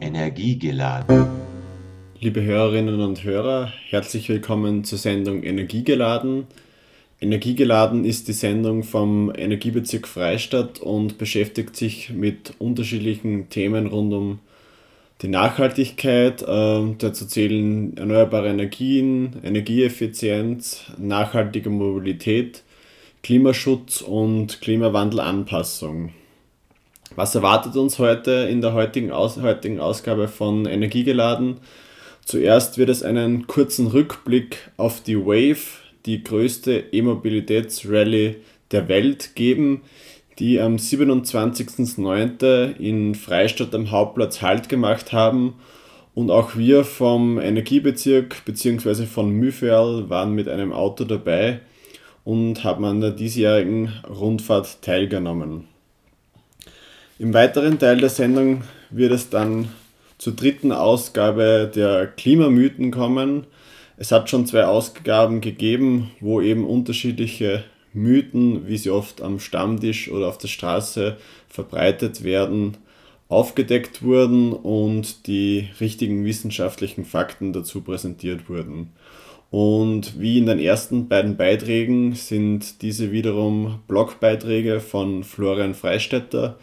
Energiegeladen. Liebe Hörerinnen und Hörer, herzlich willkommen zur Sendung Energiegeladen. Energiegeladen ist die Sendung vom Energiebezirk Freistadt und beschäftigt sich mit unterschiedlichen Themen rund um die Nachhaltigkeit. Äh, dazu zählen erneuerbare Energien, Energieeffizienz, nachhaltige Mobilität, Klimaschutz und Klimawandelanpassung. Was erwartet uns heute in der heutigen, Aus heutigen Ausgabe von Energiegeladen? Zuerst wird es einen kurzen Rückblick auf die Wave, die größte E-Mobilitätsrallye der Welt, geben, die am 27.09. in Freistadt am Hauptplatz Halt gemacht haben. Und auch wir vom Energiebezirk bzw. von Müferl waren mit einem Auto dabei und haben an der diesjährigen Rundfahrt teilgenommen. Im weiteren Teil der Sendung wird es dann zur dritten Ausgabe der Klimamythen kommen. Es hat schon zwei Ausgaben gegeben, wo eben unterschiedliche Mythen, wie sie oft am Stammtisch oder auf der Straße verbreitet werden, aufgedeckt wurden und die richtigen wissenschaftlichen Fakten dazu präsentiert wurden. Und wie in den ersten beiden Beiträgen sind diese wiederum Blogbeiträge von Florian Freistetter,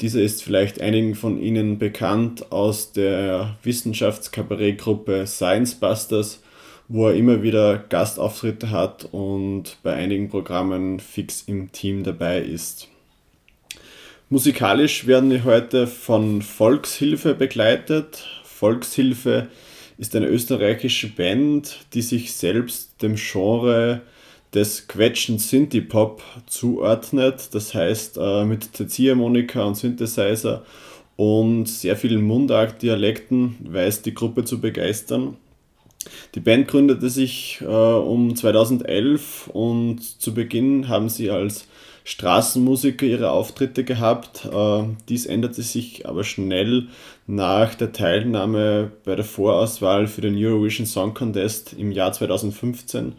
dieser ist vielleicht einigen von Ihnen bekannt aus der Wissenschaftskabarettgruppe Science Busters, wo er immer wieder Gastauftritte hat und bei einigen Programmen fix im Team dabei ist. Musikalisch werden wir heute von Volkshilfe begleitet. Volkshilfe ist eine österreichische Band, die sich selbst dem Genre des Quetschen Synthie-Pop zuordnet. Das heißt, äh, mit Ziehharmonika und Synthesizer und sehr vielen Mundart-Dialekten weiß die Gruppe zu begeistern. Die Band gründete sich äh, um 2011 und zu Beginn haben sie als Straßenmusiker ihre Auftritte gehabt. Äh, dies änderte sich aber schnell nach der Teilnahme bei der Vorauswahl für den Eurovision Song Contest im Jahr 2015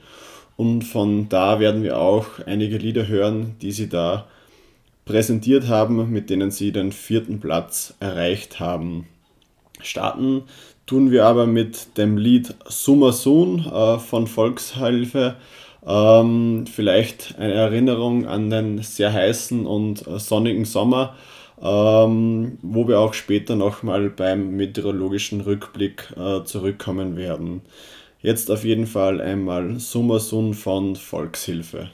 und von da werden wir auch einige Lieder hören, die sie da präsentiert haben, mit denen sie den vierten Platz erreicht haben. Starten tun wir aber mit dem Lied Summa Soon äh, von Volkshilfe. Ähm, vielleicht eine Erinnerung an den sehr heißen und sonnigen Sommer, ähm, wo wir auch später nochmal beim meteorologischen Rückblick äh, zurückkommen werden. Jetzt auf jeden Fall einmal Summersun von Volkshilfe.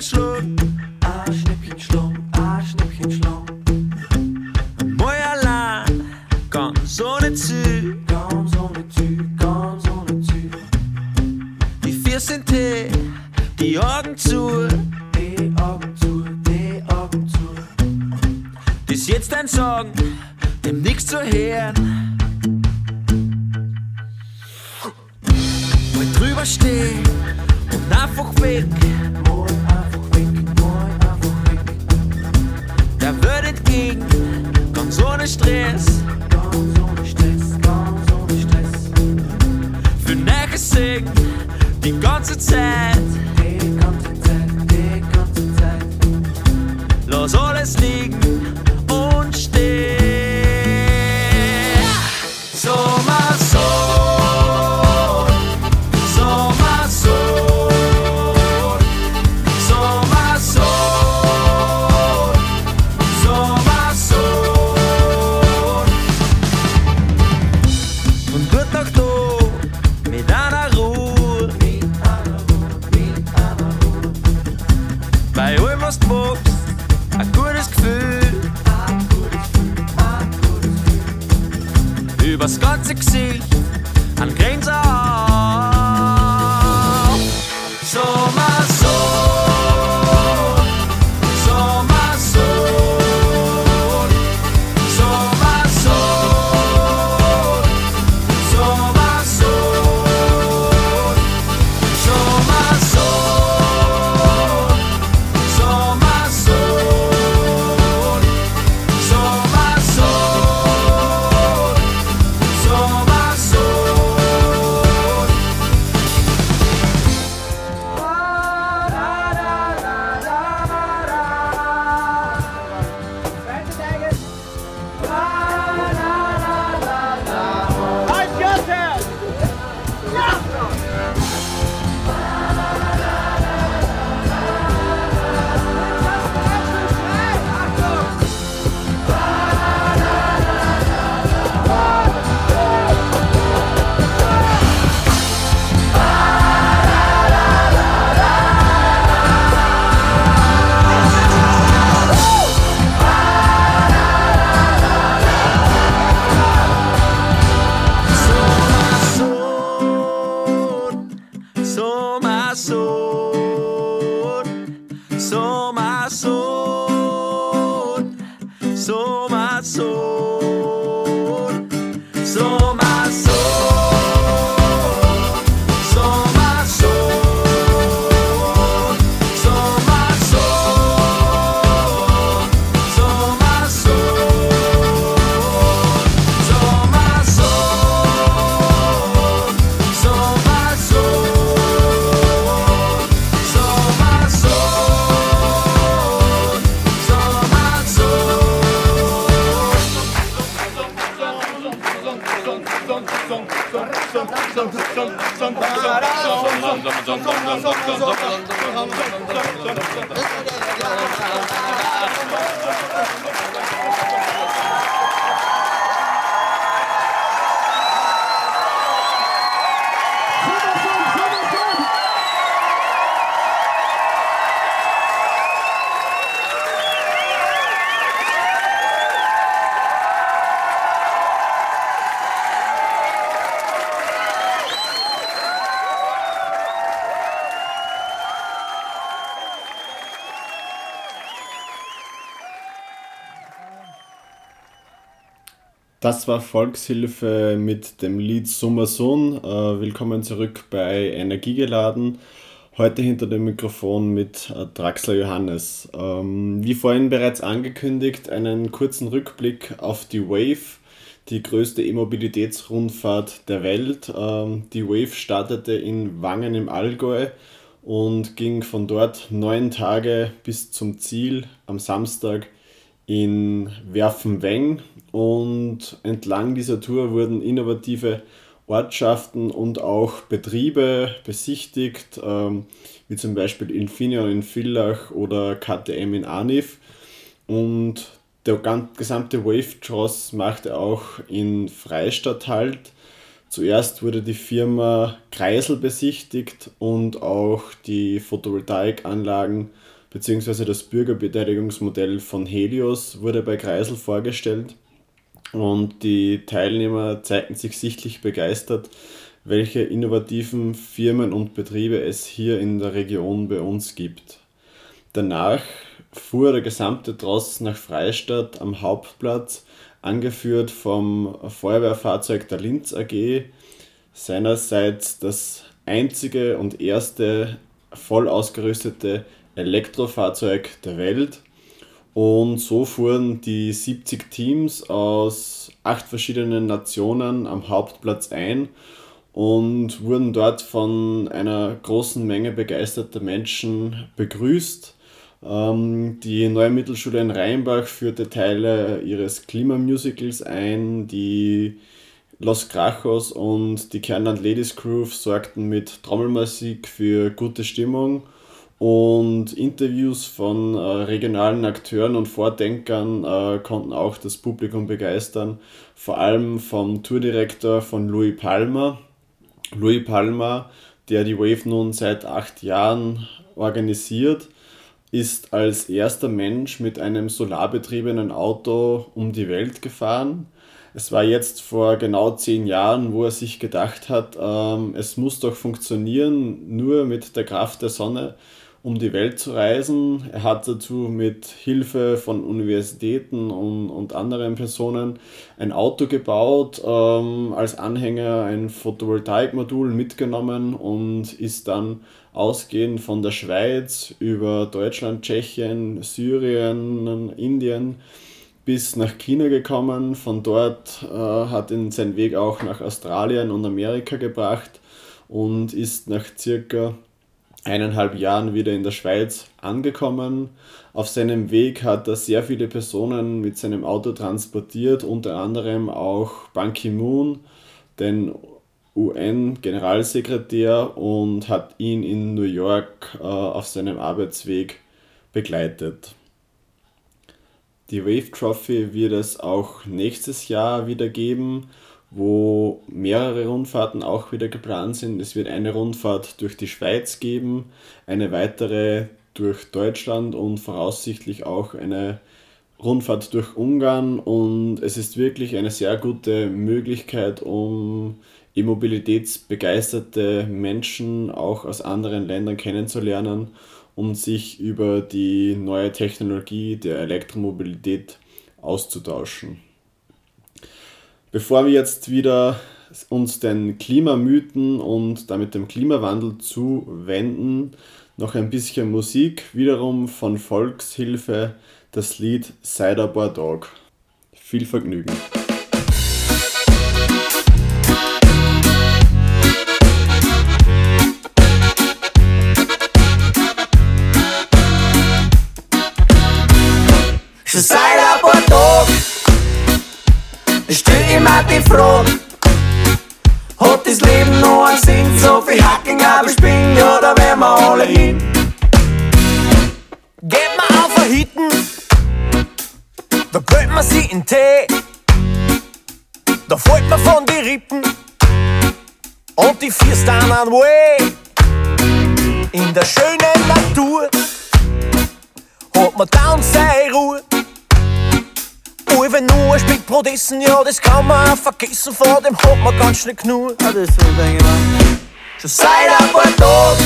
Schlund. A Schnippchen Schlund, a Schnippchen Schlund. Mäuerlein, komm so ne Züge. Das war Volkshilfe mit dem Lied Summer Sohn. Äh, willkommen zurück bei Energiegeladen. Heute hinter dem Mikrofon mit äh, Draxler Johannes. Ähm, wie vorhin bereits angekündigt, einen kurzen Rückblick auf die Wave, die größte E-Mobilitätsrundfahrt der Welt. Ähm, die Wave startete in Wangen im Allgäu und ging von dort neun Tage bis zum Ziel am Samstag in Werfenweng und entlang dieser Tour wurden innovative Ortschaften und auch Betriebe besichtigt, ähm, wie zum Beispiel Infineon in Villach oder KTM in Anif. Und der gesamte Wave Tross machte auch in Freistadt halt. Zuerst wurde die Firma Kreisel besichtigt und auch die Photovoltaikanlagen bzw. das Bürgerbeteiligungsmodell von Helios wurde bei Kreisel vorgestellt. Und die Teilnehmer zeigten sich sichtlich begeistert, welche innovativen Firmen und Betriebe es hier in der Region bei uns gibt. Danach fuhr der gesamte Tross nach Freistadt am Hauptplatz, angeführt vom Feuerwehrfahrzeug der Linz AG, seinerseits das einzige und erste voll ausgerüstete Elektrofahrzeug der Welt und so fuhren die 70 Teams aus acht verschiedenen Nationen am Hauptplatz ein und wurden dort von einer großen Menge begeisterter Menschen begrüßt. Ähm, die neue Mittelschule in Rheinbach führte Teile ihres Klimamusicals ein. Die Los Krachos und die Kernland Ladies Groove sorgten mit Trommelmusik für gute Stimmung und Interviews von äh, regionalen Akteuren und Vordenkern äh, konnten auch das Publikum begeistern, vor allem vom Tourdirektor von Louis Palmer. Louis Palmer, der die Wave nun seit acht Jahren organisiert, ist als erster Mensch mit einem solarbetriebenen Auto um die Welt gefahren. Es war jetzt vor genau zehn Jahren, wo er sich gedacht hat, ähm, es muss doch funktionieren, nur mit der Kraft der Sonne um die Welt zu reisen. Er hat dazu mit Hilfe von Universitäten und, und anderen Personen ein Auto gebaut, ähm, als Anhänger ein Photovoltaikmodul mitgenommen und ist dann ausgehend von der Schweiz über Deutschland, Tschechien, Syrien, Indien bis nach China gekommen. Von dort äh, hat ihn sein Weg auch nach Australien und Amerika gebracht und ist nach circa eineinhalb Jahren wieder in der Schweiz angekommen. Auf seinem Weg hat er sehr viele Personen mit seinem Auto transportiert, unter anderem auch Ban Ki-moon, den UN-Generalsekretär, und hat ihn in New York äh, auf seinem Arbeitsweg begleitet. Die Wave Trophy wird es auch nächstes Jahr wieder geben wo mehrere Rundfahrten auch wieder geplant sind. Es wird eine Rundfahrt durch die Schweiz geben, eine weitere durch Deutschland und voraussichtlich auch eine Rundfahrt durch Ungarn und es ist wirklich eine sehr gute Möglichkeit, um e-mobilitätsbegeisterte Menschen auch aus anderen Ländern kennenzulernen und sich über die neue Technologie der Elektromobilität auszutauschen. Bevor wir jetzt wieder uns den Klimamythen und damit dem Klimawandel zuwenden, noch ein bisschen Musik, wiederum von Volkshilfe, das Lied Ciderbar Dog. Viel Vergnügen. Die Frage, hat das Leben noch einen Sinn? So viel Hacking, aber ich bin ja, da werden wir alle hin. Geht man auf ein Hitten, da brüllt man sie in Tee. Da fällt man von die Rippen und die vier dann an way. In der schönen Natur hat man dann seine Ruhe. Wenn nur ein Brot essen, ja, das kann man auch vergessen, vor dem hat man ganz schnell genug. Ja, das denke ich mal. Schon seit ein paar Tagen,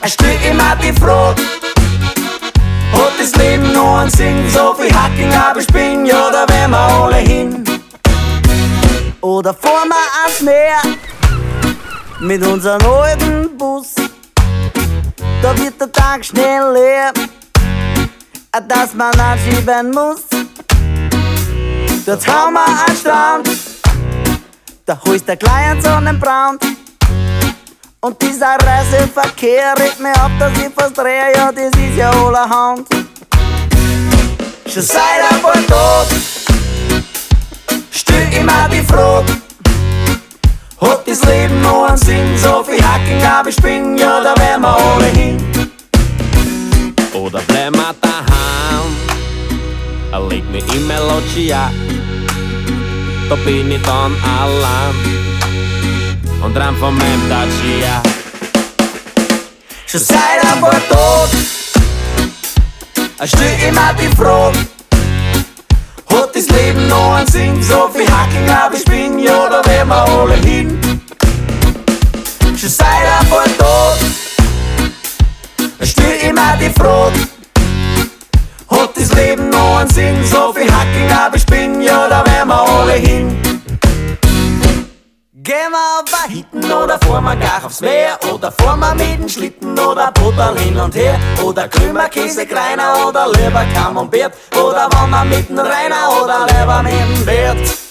ein Stück immer die Frage, hat das Leben noch einen Sinn? So viel Hacking, aber ich bin, ja, da werden wir alle hin. Oder fahren wir ans Meer mit unserem alten Bus. Da wird der Tag schnell leer dass man anschieben muss. Dort haben wir einen Strand, da holst der kleinen Sonnenbrand. Und dieser Reiseverkehr regt mir ab, dass ich fast drehe, ja, das ist ja allerhand. Schon seit ein paar Tagen stell immer die Frage, hat das Leben noch einen Sinn? So viel Hacking, aber ich bin, ja, da werden wir alle hin. Oder bleiben wir daheim? Er legt mich in Melodia, da bin ich dann allein und rein von meinem Dacia. Schon seit ein paar Tagen stell immer die Frage, hat das Leben noch einen Sinn? So viel Hacking, aber ich bin, ja, da werden wir alle hin. Schon seit ein paar Tagen stell immer die Frage, hat das Leben noch einen Sinn? So viel Hacking, aber ich bin, ja, da werden wir alle hin. Gehen wir auf ein Hitten oder fahren wir gar aufs Meer Oder fahren wir mit dem Schlitten oder Butter hin und her Oder Krümmerkäse, Greiner oder lieber Camembert Oder wann wir mit dem Rainer oder lieber mit dem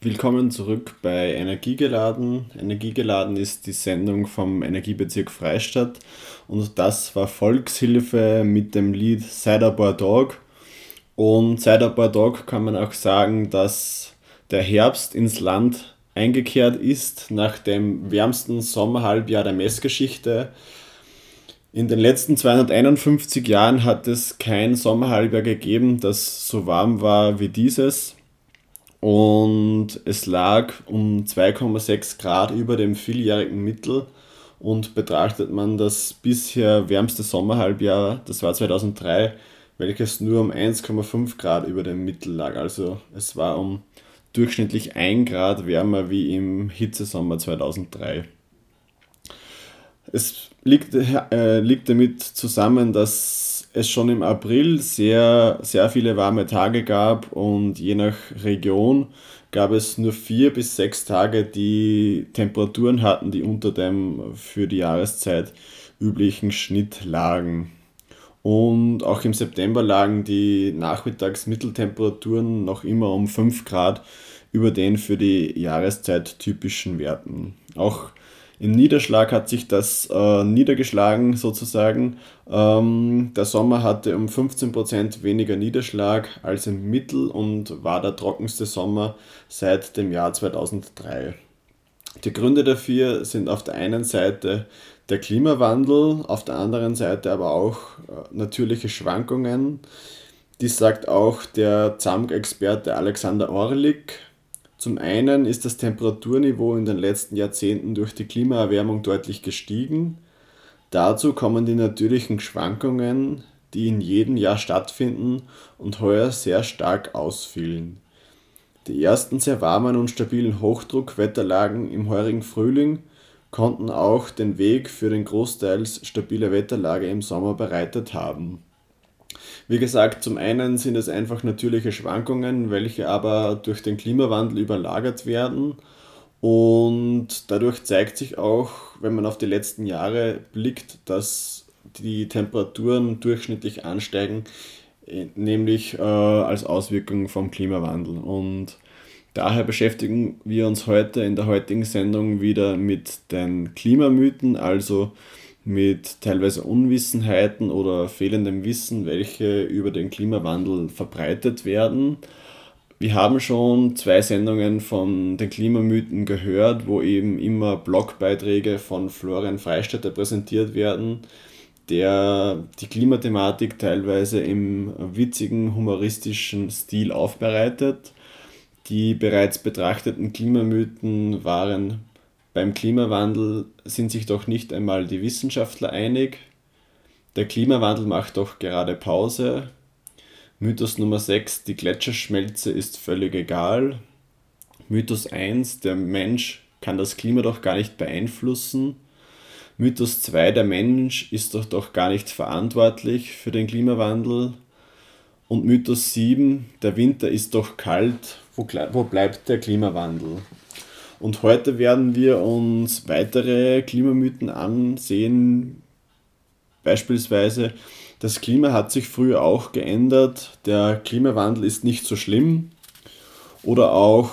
Willkommen zurück bei Energiegeladen. Energiegeladen ist die Sendung vom Energiebezirk Freistadt und das war Volkshilfe mit dem Lied Ciderbar Dog. Und Ciderbar Dog kann man auch sagen, dass der Herbst ins Land eingekehrt ist nach dem wärmsten Sommerhalbjahr der Messgeschichte. In den letzten 251 Jahren hat es kein Sommerhalbjahr gegeben, das so warm war wie dieses. Und es lag um 2,6 Grad über dem vieljährigen Mittel. Und betrachtet man das bisher wärmste Sommerhalbjahr, das war 2003, welches nur um 1,5 Grad über dem Mittel lag. Also es war um durchschnittlich 1 Grad wärmer wie im Hitzesommer 2003. Es liegt, äh, liegt damit zusammen, dass es schon im April sehr, sehr viele warme Tage gab und je nach Region gab es nur vier bis sechs Tage, die Temperaturen hatten, die unter dem für die Jahreszeit üblichen Schnitt lagen. Und auch im September lagen die Nachmittagsmitteltemperaturen noch immer um 5 Grad über den für die Jahreszeit typischen Werten. Auch im Niederschlag hat sich das äh, niedergeschlagen sozusagen. Ähm, der Sommer hatte um 15% weniger Niederschlag als im Mittel und war der trockenste Sommer seit dem Jahr 2003. Die Gründe dafür sind auf der einen Seite der Klimawandel, auf der anderen Seite aber auch äh, natürliche Schwankungen. Dies sagt auch der ZAMG-Experte Alexander Orlik. Zum einen ist das Temperaturniveau in den letzten Jahrzehnten durch die Klimaerwärmung deutlich gestiegen. Dazu kommen die natürlichen Schwankungen, die in jedem Jahr stattfinden und heuer sehr stark ausfielen. Die ersten sehr warmen und stabilen Hochdruckwetterlagen im heurigen Frühling konnten auch den Weg für den großteils stabile Wetterlage im Sommer bereitet haben. Wie gesagt, zum einen sind es einfach natürliche Schwankungen, welche aber durch den Klimawandel überlagert werden. Und dadurch zeigt sich auch, wenn man auf die letzten Jahre blickt, dass die Temperaturen durchschnittlich ansteigen, äh, nämlich äh, als Auswirkung vom Klimawandel. Und daher beschäftigen wir uns heute in der heutigen Sendung wieder mit den Klimamythen, also mit teilweise Unwissenheiten oder fehlendem Wissen, welche über den Klimawandel verbreitet werden. Wir haben schon zwei Sendungen von den Klimamythen gehört, wo eben immer Blogbeiträge von Florian Freistetter präsentiert werden, der die Klimathematik teilweise im witzigen, humoristischen Stil aufbereitet. Die bereits betrachteten Klimamythen waren beim Klimawandel sind sich doch nicht einmal die Wissenschaftler einig. Der Klimawandel macht doch gerade Pause. Mythos Nummer 6, die Gletscherschmelze ist völlig egal. Mythos 1, der Mensch kann das Klima doch gar nicht beeinflussen. Mythos 2, der Mensch ist doch doch gar nicht verantwortlich für den Klimawandel. Und Mythos 7, der Winter ist doch kalt, wo, wo bleibt der Klimawandel? Und heute werden wir uns weitere Klimamythen ansehen. Beispielsweise, das Klima hat sich früher auch geändert, der Klimawandel ist nicht so schlimm. Oder auch,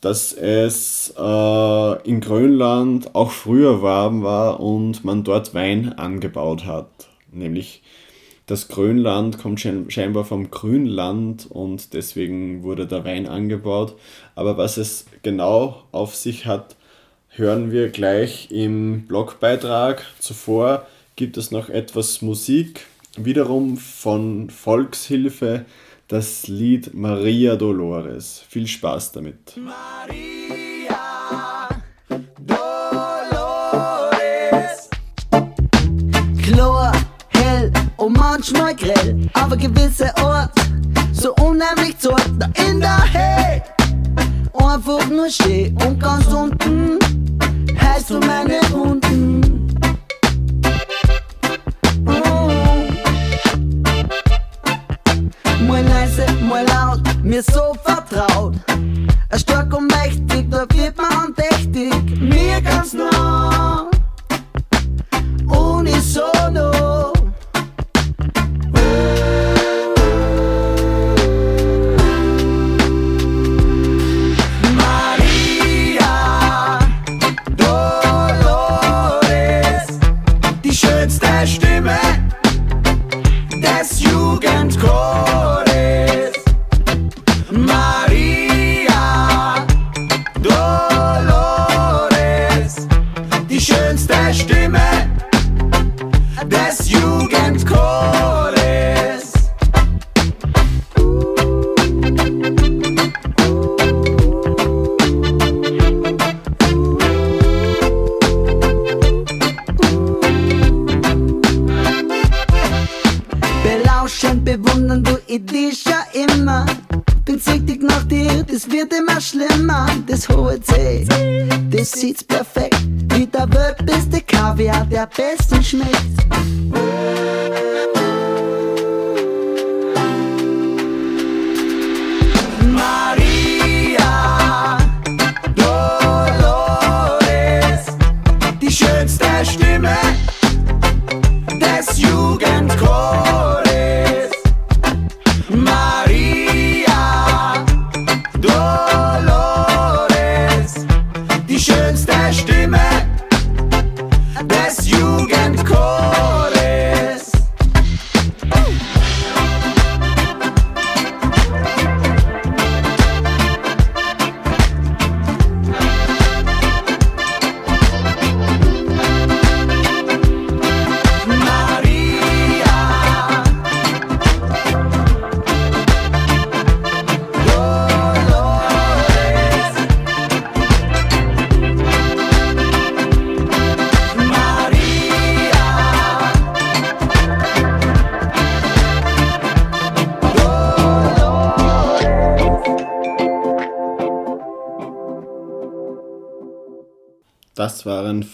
dass es äh, in Grönland auch früher warm war und man dort Wein angebaut hat. Nämlich das Grönland kommt scheinbar vom Grünland und deswegen wurde der Wein angebaut. Aber was es genau auf sich hat, hören wir gleich im Blogbeitrag. Zuvor gibt es noch etwas Musik, wiederum von Volkshilfe, das Lied Maria Dolores. Viel Spaß damit. Maria und manchmal grell, aber gewisse Ort so unheimlich zart, da in der Hey. Einfach nur steh und ganz unten heißt du meine Hunden. Oh. Mal leise, mal laut, mir so vertraut. Stark und mächtig, da wird man andächtig, mir ganz nah.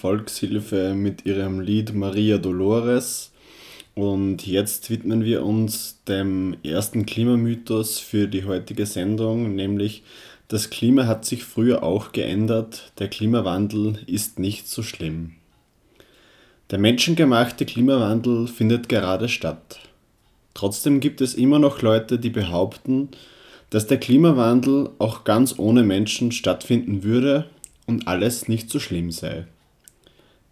Volkshilfe mit ihrem Lied Maria Dolores. Und jetzt widmen wir uns dem ersten Klimamythos für die heutige Sendung, nämlich das Klima hat sich früher auch geändert, der Klimawandel ist nicht so schlimm. Der menschengemachte Klimawandel findet gerade statt. Trotzdem gibt es immer noch Leute, die behaupten, dass der Klimawandel auch ganz ohne Menschen stattfinden würde und alles nicht so schlimm sei.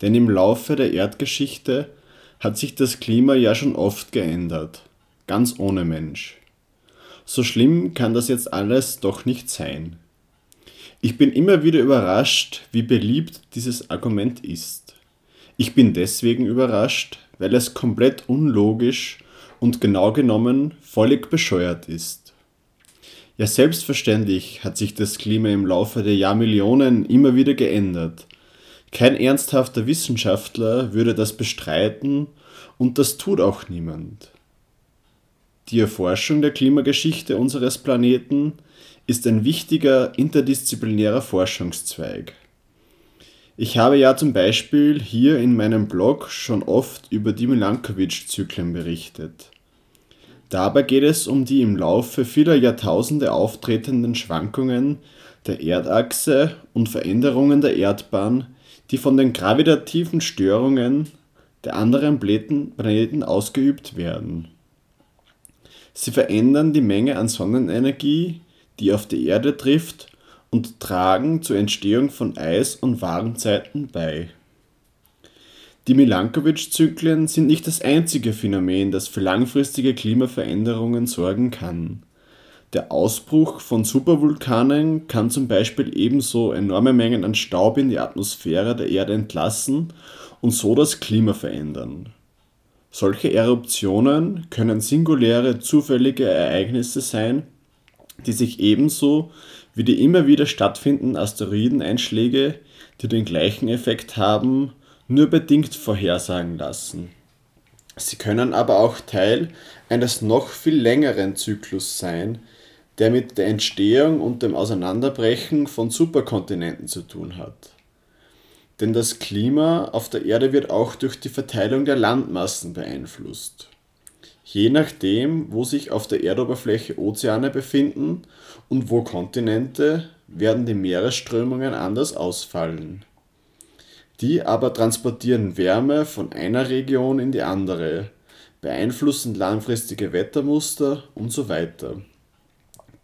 Denn im Laufe der Erdgeschichte hat sich das Klima ja schon oft geändert, ganz ohne Mensch. So schlimm kann das jetzt alles doch nicht sein. Ich bin immer wieder überrascht, wie beliebt dieses Argument ist. Ich bin deswegen überrascht, weil es komplett unlogisch und genau genommen völlig bescheuert ist. Ja, selbstverständlich hat sich das Klima im Laufe der Jahrmillionen immer wieder geändert. Kein ernsthafter Wissenschaftler würde das bestreiten und das tut auch niemand. Die Erforschung der Klimageschichte unseres Planeten ist ein wichtiger interdisziplinärer Forschungszweig. Ich habe ja zum Beispiel hier in meinem Blog schon oft über die Milankovitch-Zyklen berichtet. Dabei geht es um die im Laufe vieler Jahrtausende auftretenden Schwankungen der Erdachse und Veränderungen der Erdbahn, die von den gravitativen Störungen der anderen Planeten ausgeübt werden. Sie verändern die Menge an Sonnenenergie, die auf die Erde trifft, und tragen zur Entstehung von Eis- und Warmzeiten bei. Die Milankovitch-Zyklen sind nicht das einzige Phänomen, das für langfristige Klimaveränderungen sorgen kann. Der Ausbruch von Supervulkanen kann zum Beispiel ebenso enorme Mengen an Staub in die Atmosphäre der Erde entlassen und so das Klima verändern. Solche Eruptionen können singuläre zufällige Ereignisse sein, die sich ebenso wie die immer wieder stattfindenden Asteroideneinschläge, die den gleichen Effekt haben, nur bedingt vorhersagen lassen. Sie können aber auch Teil eines noch viel längeren Zyklus sein, der mit der Entstehung und dem Auseinanderbrechen von Superkontinenten zu tun hat. Denn das Klima auf der Erde wird auch durch die Verteilung der Landmassen beeinflusst. Je nachdem, wo sich auf der Erdoberfläche Ozeane befinden und wo Kontinente, werden die Meeresströmungen anders ausfallen. Die aber transportieren Wärme von einer Region in die andere, beeinflussen langfristige Wettermuster und so weiter.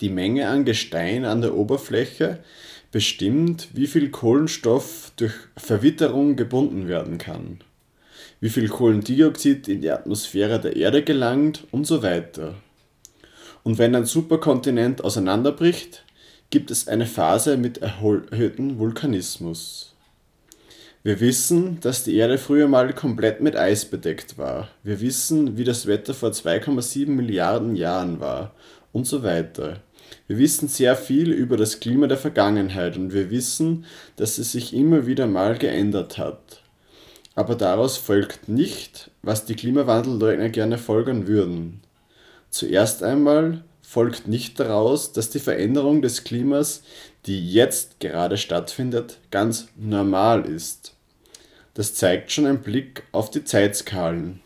Die Menge an Gestein an der Oberfläche bestimmt, wie viel Kohlenstoff durch Verwitterung gebunden werden kann, wie viel Kohlendioxid in die Atmosphäre der Erde gelangt und so weiter. Und wenn ein Superkontinent auseinanderbricht, gibt es eine Phase mit erhöhtem Vulkanismus. Wir wissen, dass die Erde früher mal komplett mit Eis bedeckt war. Wir wissen, wie das Wetter vor 2,7 Milliarden Jahren war und so weiter. Wir wissen sehr viel über das Klima der Vergangenheit und wir wissen, dass es sich immer wieder mal geändert hat. Aber daraus folgt nicht, was die Klimawandelleugner gerne folgern würden. Zuerst einmal folgt nicht daraus, dass die Veränderung des Klimas, die jetzt gerade stattfindet, ganz normal ist. Das zeigt schon ein Blick auf die Zeitskalen.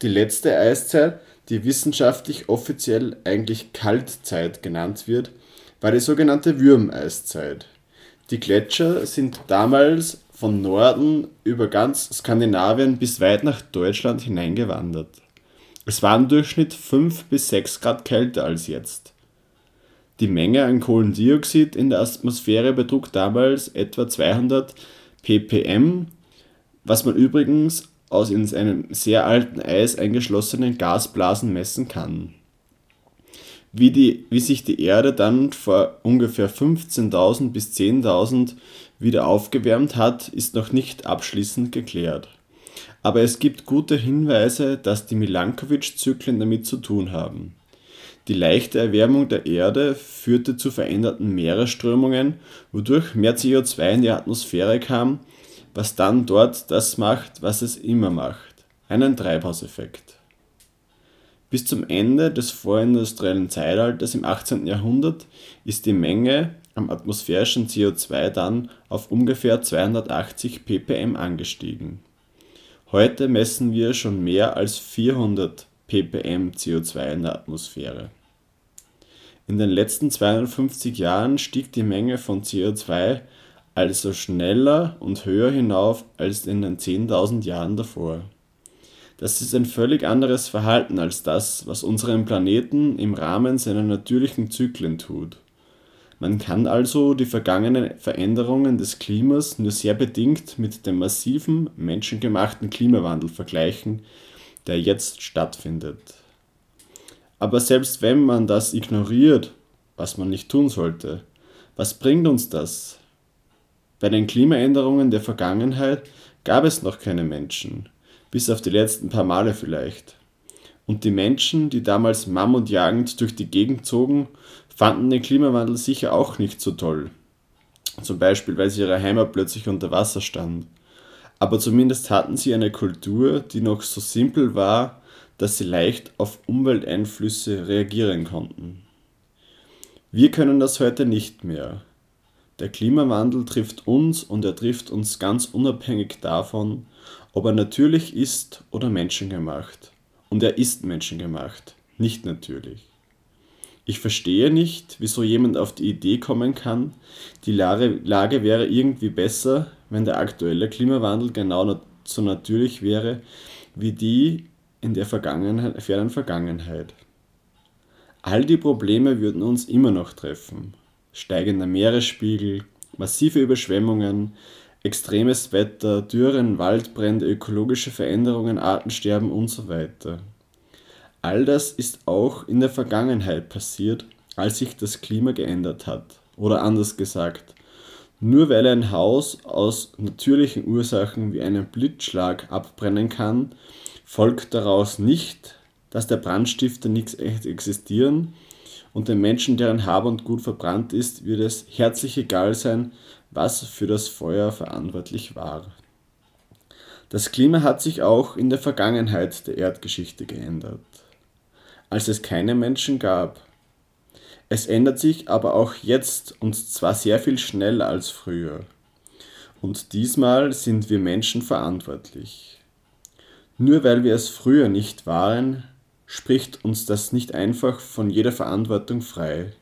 Die letzte Eiszeit, die wissenschaftlich offiziell eigentlich Kaltzeit genannt wird, war die sogenannte Würmeiszeit. Die Gletscher sind damals von Norden über ganz Skandinavien bis weit nach Deutschland hineingewandert. Es war im Durchschnitt 5 bis 6 Grad kälter als jetzt. Die Menge an Kohlendioxid in der Atmosphäre betrug damals etwa 200 ppm, was man übrigens aus in einem sehr alten Eis eingeschlossenen Gasblasen messen kann. Wie, die, wie sich die Erde dann vor ungefähr 15.000 bis 10.000 wieder aufgewärmt hat, ist noch nicht abschließend geklärt. Aber es gibt gute Hinweise, dass die Milankovitch-Zyklen damit zu tun haben. Die leichte Erwärmung der Erde führte zu veränderten Meeresströmungen, wodurch mehr CO2 in die Atmosphäre kam, was dann dort das macht, was es immer macht, einen Treibhauseffekt. Bis zum Ende des vorindustriellen Zeitalters im 18. Jahrhundert ist die Menge am atmosphärischen CO2 dann auf ungefähr 280 ppm angestiegen. Heute messen wir schon mehr als 400 ppm CO2 in der Atmosphäre. In den letzten 250 Jahren stieg die Menge von CO2 also schneller und höher hinauf als in den 10.000 Jahren davor das ist ein völlig anderes Verhalten als das, was unserem Planeten im Rahmen seiner natürlichen Zyklen tut. Man kann also die vergangenen Veränderungen des Klimas nur sehr bedingt mit dem massiven menschengemachten Klimawandel vergleichen, der jetzt stattfindet. Aber selbst wenn man das ignoriert, was man nicht tun sollte, was bringt uns das? Bei den Klimaänderungen der Vergangenheit gab es noch keine Menschen bis auf die letzten paar Male vielleicht. Und die Menschen, die damals mammutjagend durch die Gegend zogen, fanden den Klimawandel sicher auch nicht so toll. Zum Beispiel, weil sie ihre Heimat plötzlich unter Wasser stand. Aber zumindest hatten sie eine Kultur, die noch so simpel war, dass sie leicht auf Umwelteinflüsse reagieren konnten. Wir können das heute nicht mehr. Der Klimawandel trifft uns und er trifft uns ganz unabhängig davon, ob er natürlich ist oder menschengemacht. Und er ist menschengemacht, nicht natürlich. Ich verstehe nicht, wieso jemand auf die Idee kommen kann, die Lage wäre irgendwie besser, wenn der aktuelle Klimawandel genau so natürlich wäre wie die in der Vergangenheit, fernen Vergangenheit. All die Probleme würden uns immer noch treffen. Steigender Meeresspiegel, massive Überschwemmungen, extremes Wetter, Dürren, Waldbrände, ökologische Veränderungen, Artensterben und so weiter. All das ist auch in der Vergangenheit passiert, als sich das Klima geändert hat. Oder anders gesagt, nur weil ein Haus aus natürlichen Ursachen wie einem Blitzschlag abbrennen kann, folgt daraus nicht, dass der Brandstifter nichts existieren und den Menschen, deren Hab und Gut verbrannt ist, wird es herzlich egal sein, was für das Feuer verantwortlich war. Das Klima hat sich auch in der Vergangenheit der Erdgeschichte geändert, als es keine Menschen gab. Es ändert sich aber auch jetzt und zwar sehr viel schneller als früher. Und diesmal sind wir Menschen verantwortlich. Nur weil wir es früher nicht waren, spricht uns das nicht einfach von jeder Verantwortung frei.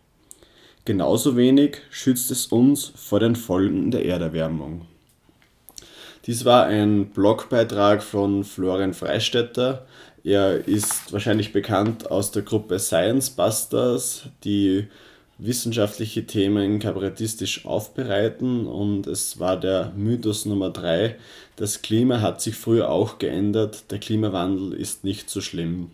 Genauso wenig schützt es uns vor den Folgen der Erderwärmung. Dies war ein Blogbeitrag von Florian Freistetter. Er ist wahrscheinlich bekannt aus der Gruppe Science Busters, die wissenschaftliche Themen kabarettistisch aufbereiten und es war der Mythos Nummer 3, das Klima hat sich früher auch geändert, der Klimawandel ist nicht so schlimm.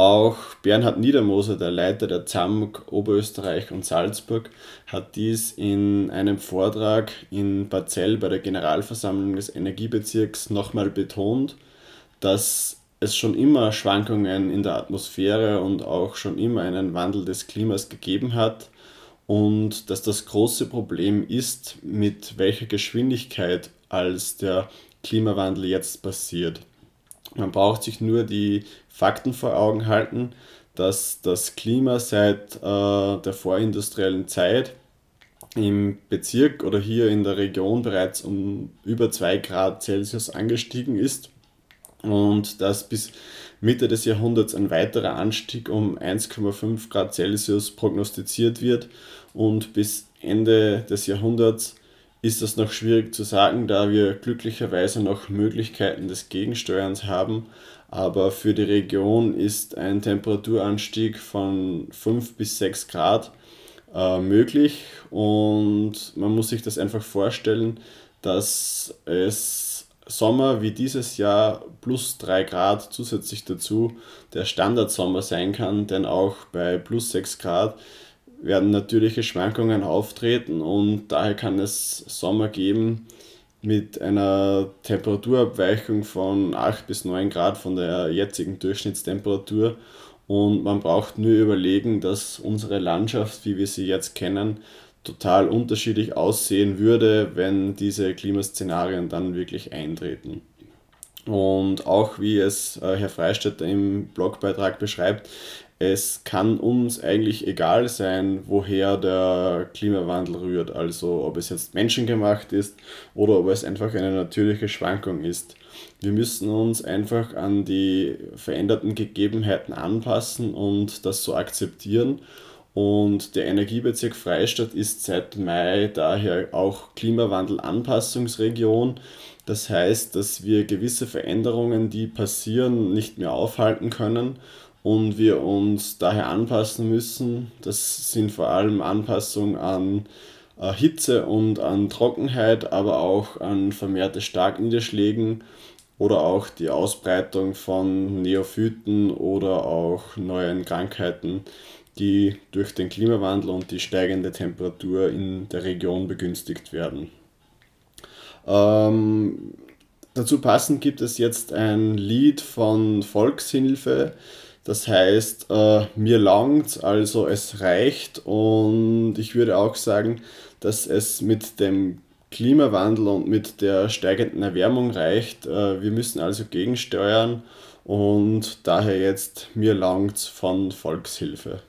Auch Bernhard Niedermoser, der Leiter der ZAMK Oberösterreich und Salzburg, hat dies in einem Vortrag in Barzell bei der Generalversammlung des Energiebezirks nochmal betont, dass es schon immer Schwankungen in der Atmosphäre und auch schon immer einen Wandel des Klimas gegeben hat und dass das große Problem ist, mit welcher Geschwindigkeit als der Klimawandel jetzt passiert. Man braucht sich nur die Fakten vor Augen halten, dass das Klima seit äh, der vorindustriellen Zeit im Bezirk oder hier in der Region bereits um über 2 Grad Celsius angestiegen ist und dass bis Mitte des Jahrhunderts ein weiterer Anstieg um 1,5 Grad Celsius prognostiziert wird und bis Ende des Jahrhunderts ist das noch schwierig zu sagen, da wir glücklicherweise noch Möglichkeiten des Gegensteuerns haben. Aber für die Region ist ein Temperaturanstieg von 5 bis 6 Grad äh, möglich und man muss sich das einfach vorstellen, dass es Sommer wie dieses Jahr plus 3 Grad zusätzlich dazu der Standardsommer sein kann, denn auch bei plus 6 Grad werden natürliche Schwankungen auftreten und daher kann es Sommer geben mit einer Temperaturabweichung von 8 bis 9 Grad von der jetzigen Durchschnittstemperatur und man braucht nur überlegen, dass unsere Landschaft, wie wir sie jetzt kennen, total unterschiedlich aussehen würde, wenn diese Klimaszenarien dann wirklich eintreten. Und auch wie es äh, Herr Freistetter im Blogbeitrag beschreibt, es kann uns eigentlich egal sein, woher der Klimawandel rührt. Also ob es jetzt menschengemacht ist oder ob es einfach eine natürliche Schwankung ist. Wir müssen uns einfach an die veränderten Gegebenheiten anpassen und das so akzeptieren. Und der Energiebezirk Freistadt ist seit Mai daher auch Klimawandelanpassungsregion. Das heißt, dass wir gewisse Veränderungen, die passieren, nicht mehr aufhalten können und wir uns daher anpassen müssen. Das sind vor allem Anpassungen an äh, Hitze und an Trockenheit, aber auch an vermehrte Starkniederschlägen oder auch die Ausbreitung von Neophyten oder auch neuen Krankheiten, die durch den Klimawandel und die steigende Temperatur in der Region begünstigt werden. Ähm, dazu passend gibt es jetzt ein Lied von Volkshilfe, das heißt, äh, mir langt, also es reicht und ich würde auch sagen, dass es mit dem Klimawandel und mit der steigenden Erwärmung reicht. Äh, wir müssen also gegensteuern und daher jetzt mir langt von Volkshilfe.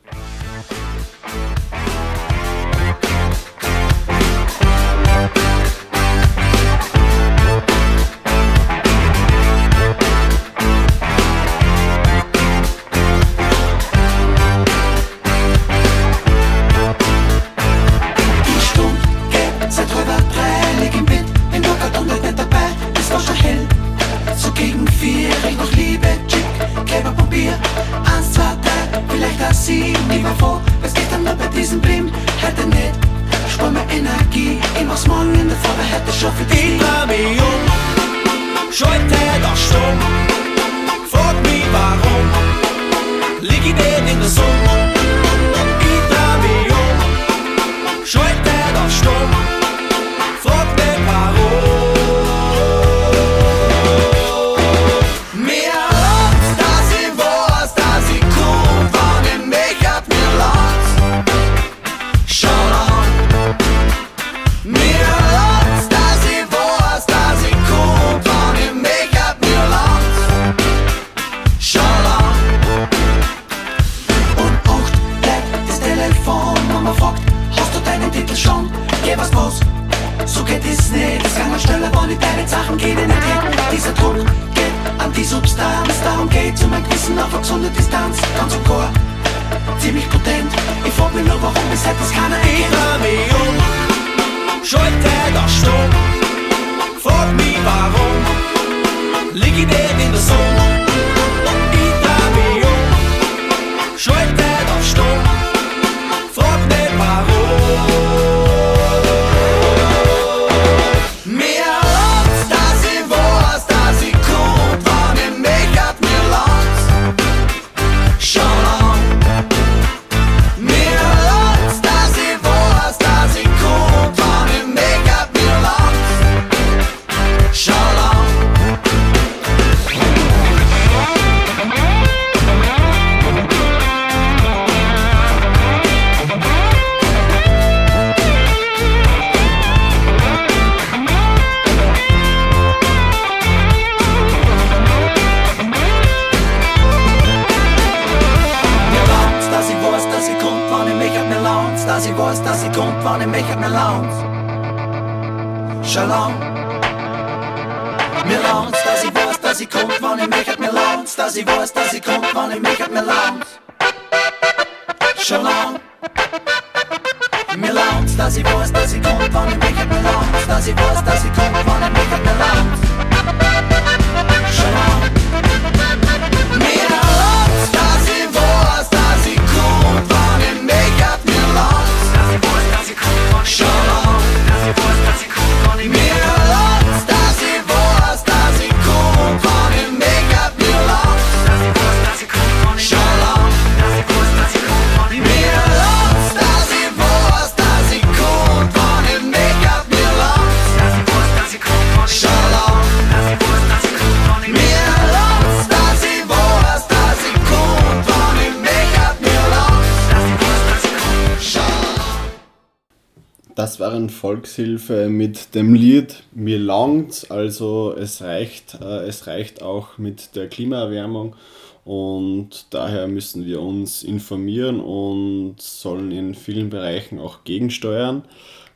Das waren Volkshilfe mit dem Lied Mir langt's, also es reicht, äh, es reicht auch mit der Klimaerwärmung und daher müssen wir uns informieren und sollen in vielen Bereichen auch gegensteuern.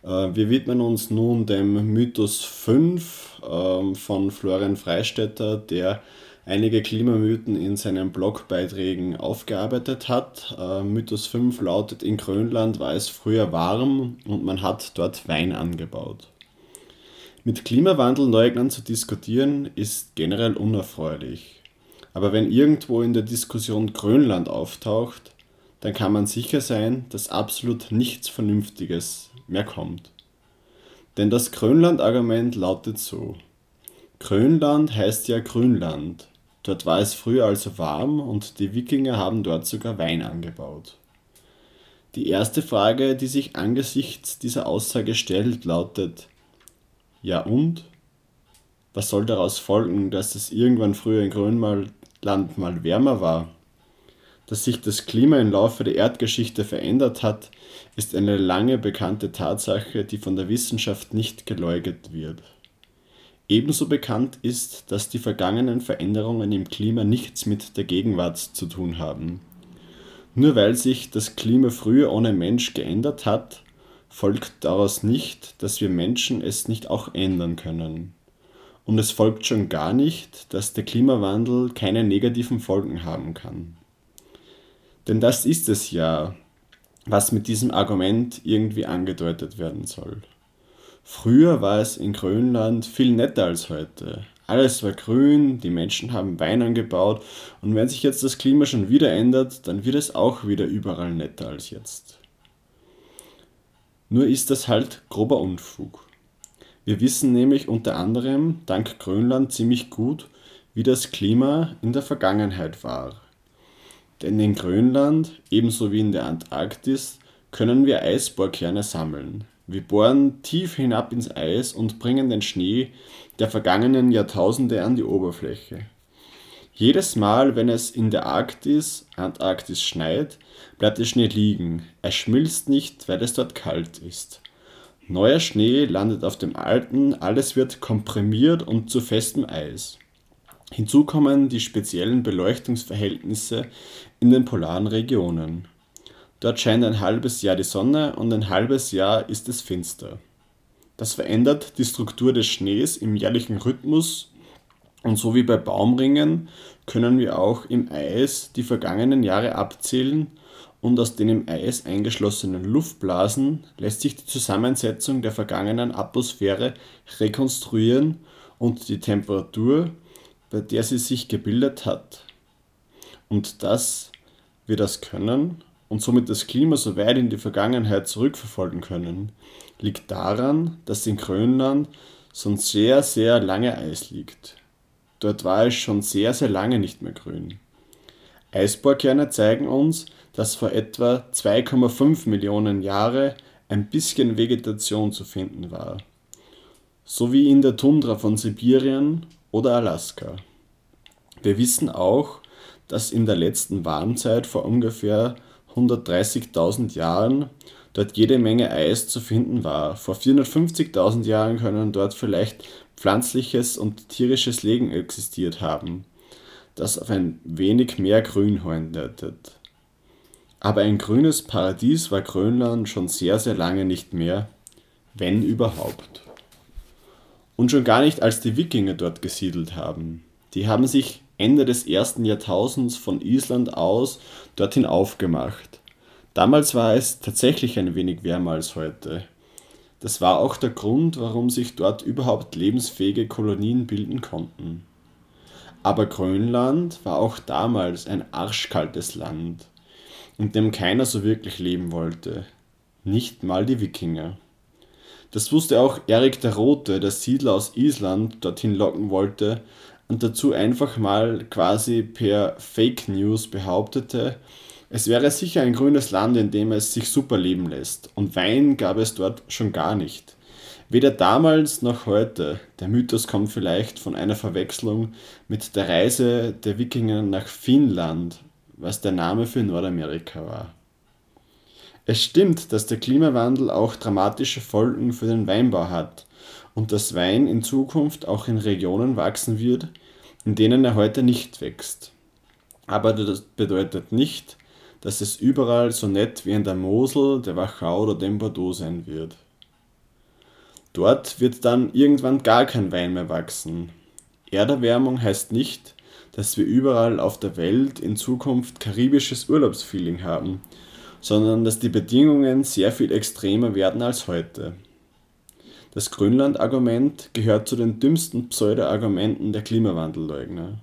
Äh, wir widmen uns nun dem Mythos 5 ähm, von Florian Freistetter, der einige Klimamythen in seinen Blogbeiträgen aufgearbeitet hat. Äh, Mythos 5 lautet, in Grönland war es früher warm und man hat dort Wein angebaut. Mit Klimawandelleugnern zu diskutieren ist generell unerfreulich. Aber wenn irgendwo in der Diskussion Grönland auftaucht, dann kann man sicher sein, dass absolut nichts Vernünftiges mehr kommt. Denn das Grönland-Argument lautet so. Grönland heißt ja Grünland. Dort war es früher also warm und die Wikinger haben dort sogar Wein angebaut. Die erste Frage, die sich angesichts dieser Aussage stellt, lautet, ja und? Was soll daraus folgen, dass es irgendwann früher in Grönland mal wärmer war? Dass sich das Klima im Laufe der Erdgeschichte verändert hat, ist eine lange bekannte Tatsache, die von der Wissenschaft nicht geleugnet wird. Ebenso bekannt ist, dass die vergangenen Veränderungen im Klima nichts mit der Gegenwart zu tun haben. Nur weil sich das Klima früher ohne Mensch geändert hat, folgt daraus nicht, dass wir Menschen es nicht auch ändern können. Und es folgt schon gar nicht, dass der Klimawandel keine negativen Folgen haben kann. Denn das ist es ja, was mit diesem Argument irgendwie angedeutet werden soll. Früher war es in Grönland viel netter als heute. Alles war grün, die Menschen haben Wein angebaut und wenn sich jetzt das Klima schon wieder ändert, dann wird es auch wieder überall netter als jetzt. Nur ist das halt grober Unfug. Wir wissen nämlich unter anderem dank Grönland ziemlich gut, wie das Klima in der Vergangenheit war. Denn in Grönland, ebenso wie in der Antarktis, können wir Eisbohrkerne sammeln. Wir bohren tief hinab ins Eis und bringen den Schnee der vergangenen Jahrtausende an die Oberfläche. Jedes Mal, wenn es in der Arktis, Antarktis schneit, bleibt der Schnee liegen. Er schmilzt nicht, weil es dort kalt ist. Neuer Schnee landet auf dem alten, alles wird komprimiert und zu festem Eis. Hinzu kommen die speziellen Beleuchtungsverhältnisse in den polaren Regionen. Dort scheint ein halbes Jahr die Sonne und ein halbes Jahr ist es finster. Das verändert die Struktur des Schnees im jährlichen Rhythmus und so wie bei Baumringen können wir auch im Eis die vergangenen Jahre abzählen und aus den im Eis eingeschlossenen Luftblasen lässt sich die Zusammensetzung der vergangenen Atmosphäre rekonstruieren und die Temperatur, bei der sie sich gebildet hat. Und dass wir das können und somit das Klima so weit in die Vergangenheit zurückverfolgen können, liegt daran, dass in Grönland schon sehr, sehr lange Eis liegt. Dort war es schon sehr, sehr lange nicht mehr grün. Eisbohrkerne zeigen uns, dass vor etwa 2,5 Millionen Jahren ein bisschen Vegetation zu finden war. So wie in der Tundra von Sibirien oder Alaska. Wir wissen auch, dass in der letzten Warmzeit vor ungefähr 130.000 Jahren dort jede Menge Eis zu finden war. Vor 450.000 Jahren können dort vielleicht pflanzliches und tierisches Leben existiert haben, das auf ein wenig mehr Grün hindeutet. Aber ein grünes Paradies war Grönland schon sehr, sehr lange nicht mehr, wenn überhaupt. Und schon gar nicht, als die Wikinger dort gesiedelt haben. Die haben sich Ende des ersten Jahrtausends von Island aus dorthin aufgemacht. Damals war es tatsächlich ein wenig wärmer als heute. Das war auch der Grund, warum sich dort überhaupt lebensfähige Kolonien bilden konnten. Aber Grönland war auch damals ein arschkaltes Land in dem keiner so wirklich leben wollte. Nicht mal die Wikinger. Das wusste auch Erik der Rote, der Siedler aus Island dorthin locken wollte und dazu einfach mal quasi per Fake News behauptete, es wäre sicher ein grünes Land, in dem es sich super leben lässt. Und Wein gab es dort schon gar nicht. Weder damals noch heute. Der Mythos kommt vielleicht von einer Verwechslung mit der Reise der Wikinger nach Finnland, was der Name für Nordamerika war. Es stimmt, dass der Klimawandel auch dramatische Folgen für den Weinbau hat und dass Wein in Zukunft auch in Regionen wachsen wird, in denen er heute nicht wächst. Aber das bedeutet nicht, dass es überall so nett wie in der Mosel, der Wachau oder dem Bordeaux sein wird. Dort wird dann irgendwann gar kein Wein mehr wachsen. Erderwärmung heißt nicht, dass wir überall auf der Welt in Zukunft karibisches Urlaubsfeeling haben, sondern dass die Bedingungen sehr viel extremer werden als heute. Das Grönland-Argument gehört zu den dümmsten Pseudo-Argumenten der Klimawandelleugner.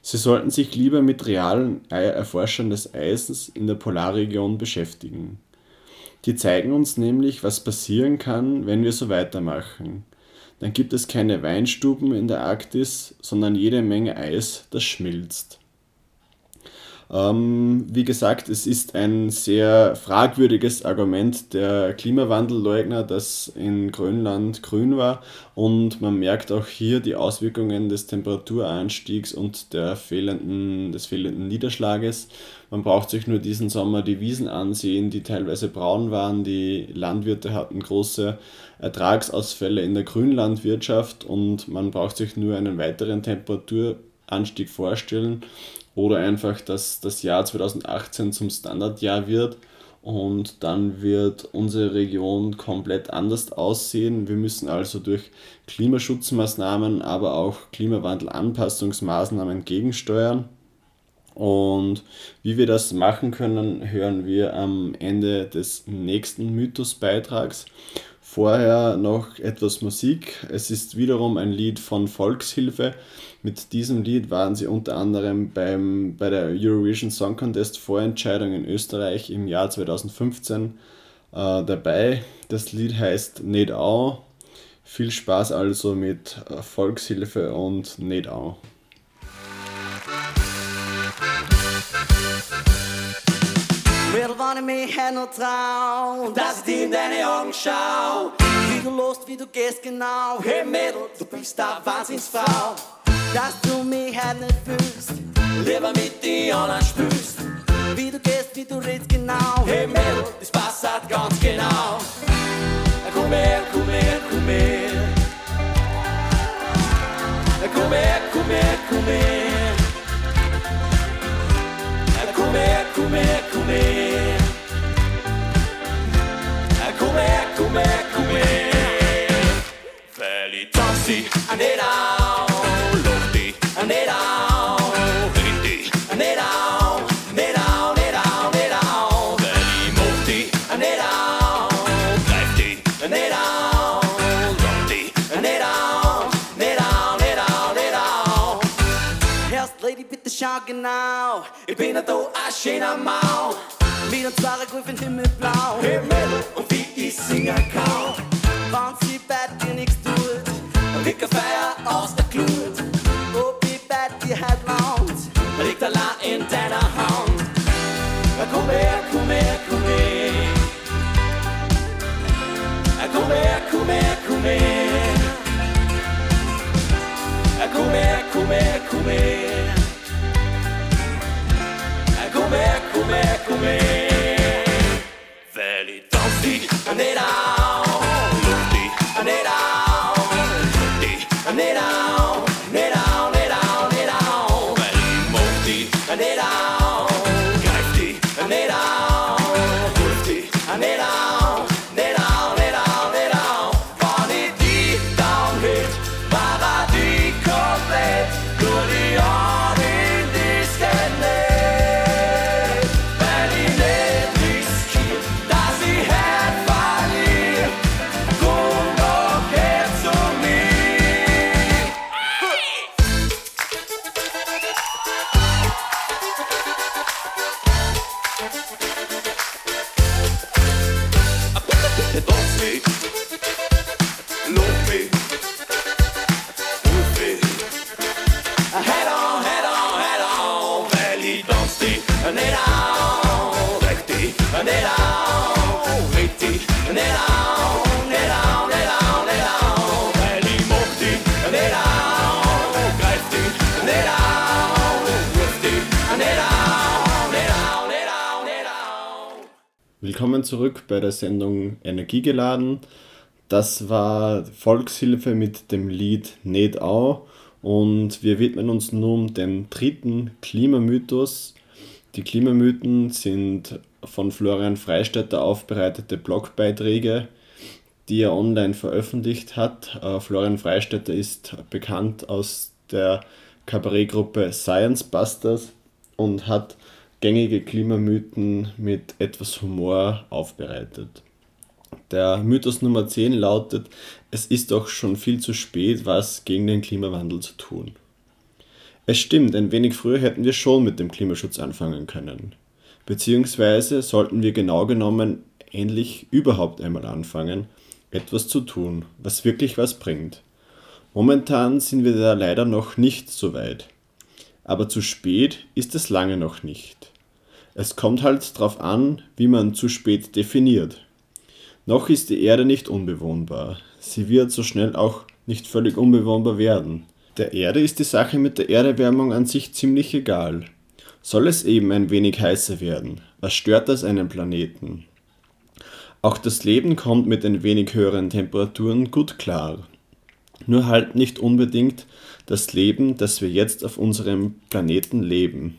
Sie sollten sich lieber mit realen Erforschern des Eisens in der Polarregion beschäftigen. Die zeigen uns nämlich, was passieren kann, wenn wir so weitermachen dann gibt es keine Weinstuben in der Arktis, sondern jede Menge Eis, das schmilzt. Ähm, wie gesagt, es ist ein sehr fragwürdiges Argument der Klimawandelleugner, dass in Grönland grün war und man merkt auch hier die Auswirkungen des Temperaturanstiegs und der fehlenden, des fehlenden Niederschlages. Man braucht sich nur diesen Sommer die Wiesen ansehen, die teilweise braun waren. Die Landwirte hatten große Ertragsausfälle in der Grünlandwirtschaft und man braucht sich nur einen weiteren Temperaturanstieg vorstellen oder einfach, dass das Jahr 2018 zum Standardjahr wird und dann wird unsere Region komplett anders aussehen. Wir müssen also durch Klimaschutzmaßnahmen, aber auch Klimawandelanpassungsmaßnahmen gegensteuern. Und wie wir das machen können, hören wir am Ende des nächsten Mythosbeitrags. Vorher noch etwas Musik. Es ist wiederum ein Lied von Volkshilfe. Mit diesem Lied waren sie unter anderem beim, bei der Eurovision Song Contest Vorentscheidung in Österreich im Jahr 2015 äh, dabei. Das Lied heißt Ned Au. Viel Spaß also mit äh, Volkshilfe und Ned Au. Mädel, wann ich mich her noch trau, dass ich dir in deine Augen schau, wie du lost, wie du gehst genau. Hey Mädel, du bist eine Wahnsinnsfrau dass du mich halt nicht fühlst. Lieber mit dir anderen spürst, wie du gehst, wie du redest genau. Hey Mädel, das passt halt ganz genau. Komm her, komm her, komm her. Komm her, komm her, komm her. Komm her, komm Fällig, Tossi, an den Arm. schau genau, ich bin da ein schöner Mau. War ein Golf in Himmelblau. Himmel und wie ich singe kaum. Wenn sie bei dir nichts tut, dann liegt ein Feier aus der Glut. Ob ich bei dir halt lohnt, liegt allein in deiner Hand. Komm her, komm her, komm her. Komm her, komm her, komm her. Komm her, komm her, komm her. Come, come, come Valley Dumpty And it out Lufty zurück bei der Sendung Energiegeladen. Das war Volkshilfe mit dem Lied Ned Au und wir widmen uns nun dem dritten Klimamythos. Die Klimamythen sind von Florian Freistetter aufbereitete Blogbeiträge, die er online veröffentlicht hat. Äh, Florian Freistetter ist bekannt aus der Kabarettgruppe Science Busters und hat gängige Klimamythen mit etwas Humor aufbereitet. Der Mythos Nummer 10 lautet, es ist doch schon viel zu spät, was gegen den Klimawandel zu tun. Es stimmt, ein wenig früher hätten wir schon mit dem Klimaschutz anfangen können. Beziehungsweise sollten wir genau genommen endlich überhaupt einmal anfangen, etwas zu tun, was wirklich was bringt. Momentan sind wir da leider noch nicht so weit. Aber zu spät ist es lange noch nicht. Es kommt halt drauf an, wie man zu spät definiert. Noch ist die Erde nicht unbewohnbar. Sie wird so schnell auch nicht völlig unbewohnbar werden. Der Erde ist die Sache mit der Erderwärmung an sich ziemlich egal. Soll es eben ein wenig heißer werden, was stört das einen Planeten? Auch das Leben kommt mit ein wenig höheren Temperaturen gut klar. Nur halt nicht unbedingt das Leben, das wir jetzt auf unserem Planeten leben.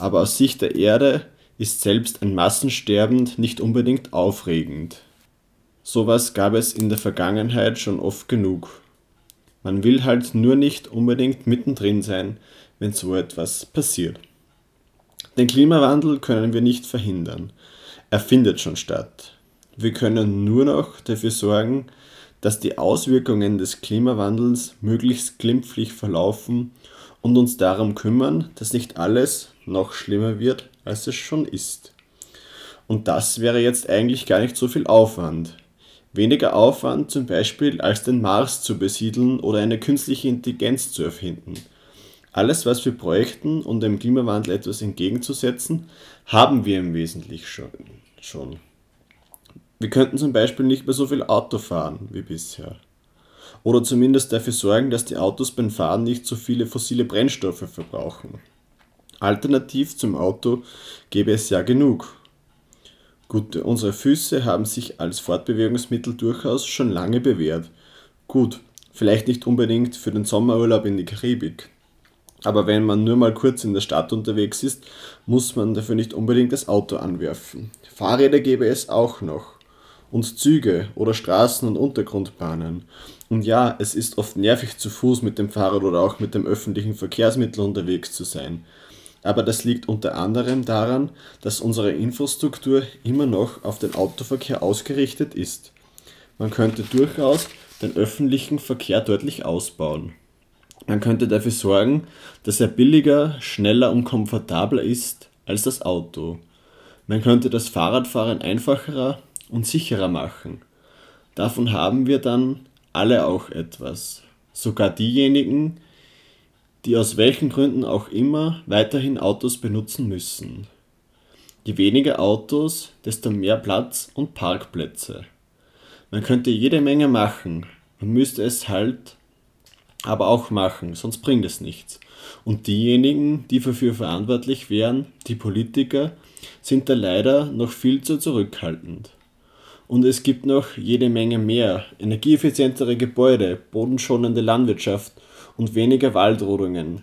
Aber aus Sicht der Erde ist selbst ein Massensterben nicht unbedingt aufregend. Sowas gab es in der Vergangenheit schon oft genug. Man will halt nur nicht unbedingt mittendrin sein, wenn so etwas passiert. Den Klimawandel können wir nicht verhindern. Er findet schon statt. Wir können nur noch dafür sorgen, dass die Auswirkungen des Klimawandels möglichst glimpflich verlaufen und uns darum kümmern, dass nicht alles noch schlimmer wird, als es schon ist. Und das wäre jetzt eigentlich gar nicht so viel Aufwand. Weniger Aufwand zum Beispiel als den Mars zu besiedeln oder eine künstliche Intelligenz zu erfinden. Alles, was wir bräuchten, um dem Klimawandel etwas entgegenzusetzen, haben wir im Wesentlichen schon. Wir könnten zum Beispiel nicht mehr so viel Auto fahren wie bisher. Oder zumindest dafür sorgen, dass die Autos beim Fahren nicht so viele fossile Brennstoffe verbrauchen. Alternativ zum Auto gäbe es ja genug. Gut, unsere Füße haben sich als Fortbewegungsmittel durchaus schon lange bewährt. Gut, vielleicht nicht unbedingt für den Sommerurlaub in die Karibik. Aber wenn man nur mal kurz in der Stadt unterwegs ist, muss man dafür nicht unbedingt das Auto anwerfen. Fahrräder gäbe es auch noch. Und Züge oder Straßen- und Untergrundbahnen. Und ja, es ist oft nervig zu Fuß mit dem Fahrrad oder auch mit dem öffentlichen Verkehrsmittel unterwegs zu sein aber das liegt unter anderem daran, dass unsere Infrastruktur immer noch auf den Autoverkehr ausgerichtet ist. Man könnte durchaus den öffentlichen Verkehr deutlich ausbauen. Man könnte dafür sorgen, dass er billiger, schneller und komfortabler ist als das Auto. Man könnte das Fahrradfahren einfacher und sicherer machen. Davon haben wir dann alle auch etwas. Sogar diejenigen, die aus welchen Gründen auch immer weiterhin Autos benutzen müssen. Je weniger Autos, desto mehr Platz und Parkplätze. Man könnte jede Menge machen, man müsste es halt aber auch machen, sonst bringt es nichts. Und diejenigen, die dafür verantwortlich wären, die Politiker, sind da leider noch viel zu zurückhaltend. Und es gibt noch jede Menge mehr, energieeffizientere Gebäude, bodenschonende Landwirtschaft und weniger Waldrodungen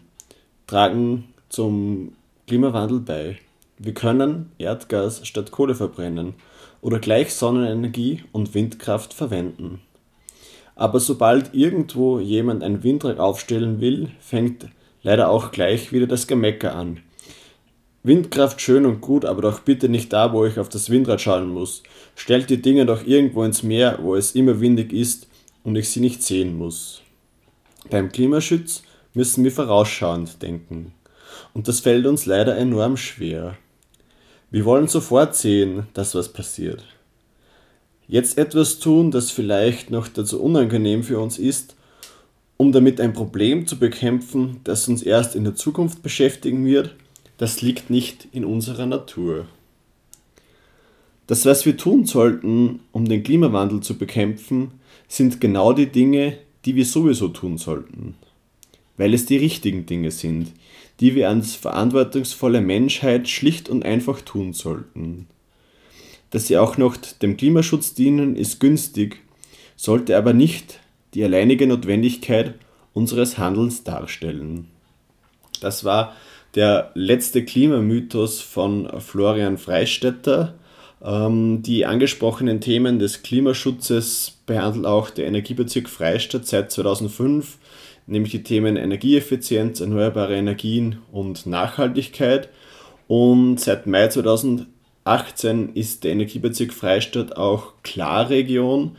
tragen zum Klimawandel bei. Wir können Erdgas statt Kohle verbrennen oder gleich Sonnenenergie und Windkraft verwenden. Aber sobald irgendwo jemand ein Windrad aufstellen will, fängt leider auch gleich wieder das Gemecker an. Windkraft schön und gut, aber doch bitte nicht da, wo ich auf das Windrad schauen muss. Stellt die Dinge doch irgendwo ins Meer, wo es immer windig ist und ich sie nicht sehen muss. Beim Klimaschutz müssen wir vorausschauend denken. Und das fällt uns leider enorm schwer. Wir wollen sofort sehen, dass was passiert. Jetzt etwas tun, das vielleicht noch dazu unangenehm für uns ist, um damit ein Problem zu bekämpfen, das uns erst in der Zukunft beschäftigen wird, das liegt nicht in unserer Natur. Das, was wir tun sollten, um den Klimawandel zu bekämpfen, sind genau die Dinge, die wir sowieso tun sollten, weil es die richtigen Dinge sind, die wir als verantwortungsvolle Menschheit schlicht und einfach tun sollten. dass sie auch noch dem Klimaschutz dienen, ist günstig, sollte aber nicht die alleinige Notwendigkeit unseres Handelns darstellen. Das war der letzte Klimamythos von Florian Freistetter. Ähm, die angesprochenen Themen des Klimaschutzes behandelt auch der Energiebezirk Freistadt seit 2005, nämlich die Themen Energieeffizienz, erneuerbare Energien und Nachhaltigkeit. Und seit Mai 2018 ist der Energiebezirk Freistadt auch Klarregion.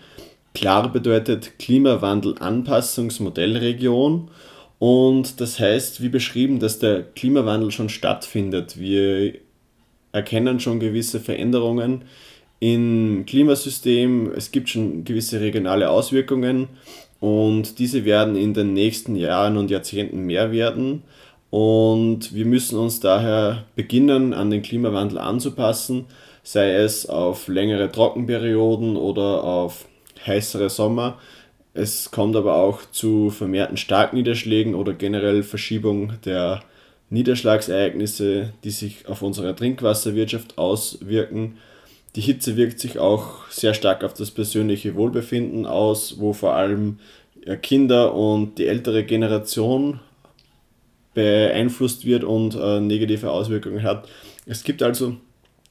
Klar bedeutet Klimawandel-Anpassungsmodellregion. Und das heißt, wie beschrieben, dass der Klimawandel schon stattfindet. Wir erkennen schon gewisse Veränderungen im Klimasystem. Es gibt schon gewisse regionale Auswirkungen und diese werden in den nächsten Jahren und Jahrzehnten mehr werden. Und wir müssen uns daher beginnen, an den Klimawandel anzupassen, sei es auf längere Trockenperioden oder auf heißere Sommer. Es kommt aber auch zu vermehrten Starkniederschlägen oder generell Verschiebung der Niederschlagsereignisse, die sich auf unsere Trinkwasserwirtschaft auswirken. Die Hitze wirkt sich auch sehr stark auf das persönliche Wohlbefinden aus, wo vor allem Kinder und die ältere Generation beeinflusst wird und äh, negative Auswirkungen hat. Es gibt also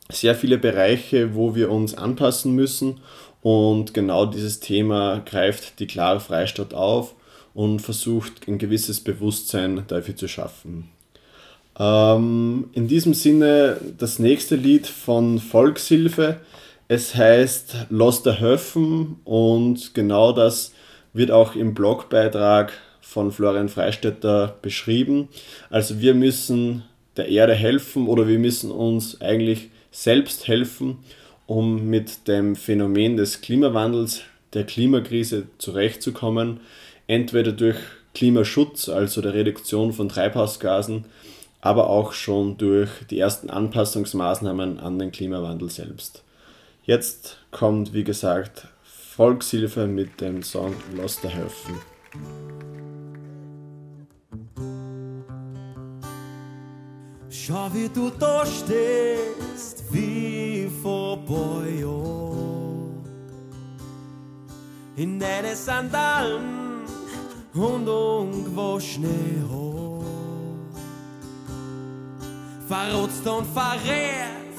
sehr viele Bereiche, wo wir uns anpassen müssen und genau dieses Thema greift die Klare Freistadt auf und versucht ein gewisses Bewusstsein dafür zu schaffen. Ähm, in diesem Sinne das nächste Lied von Volkshilfe. Es heißt Los der Höfen und genau das wird auch im Blogbeitrag von Florian Freistetter beschrieben. Also wir müssen der Erde helfen oder wir müssen uns eigentlich selbst helfen, um mit dem Phänomen des Klimawandels, der Klimakrise zurechtzukommen, entweder durch Klimaschutz, also der Reduktion von Treibhausgasen, aber auch schon durch die ersten Anpassungsmaßnahmen an den Klimawandel selbst. Jetzt kommt, wie gesagt, Volkshilfe mit dem Song Lost the Helfen. Schau, wie du da stehst, wie vor Jahren. In deine Sandalen und ungewaschene Haare verrotzt und verrät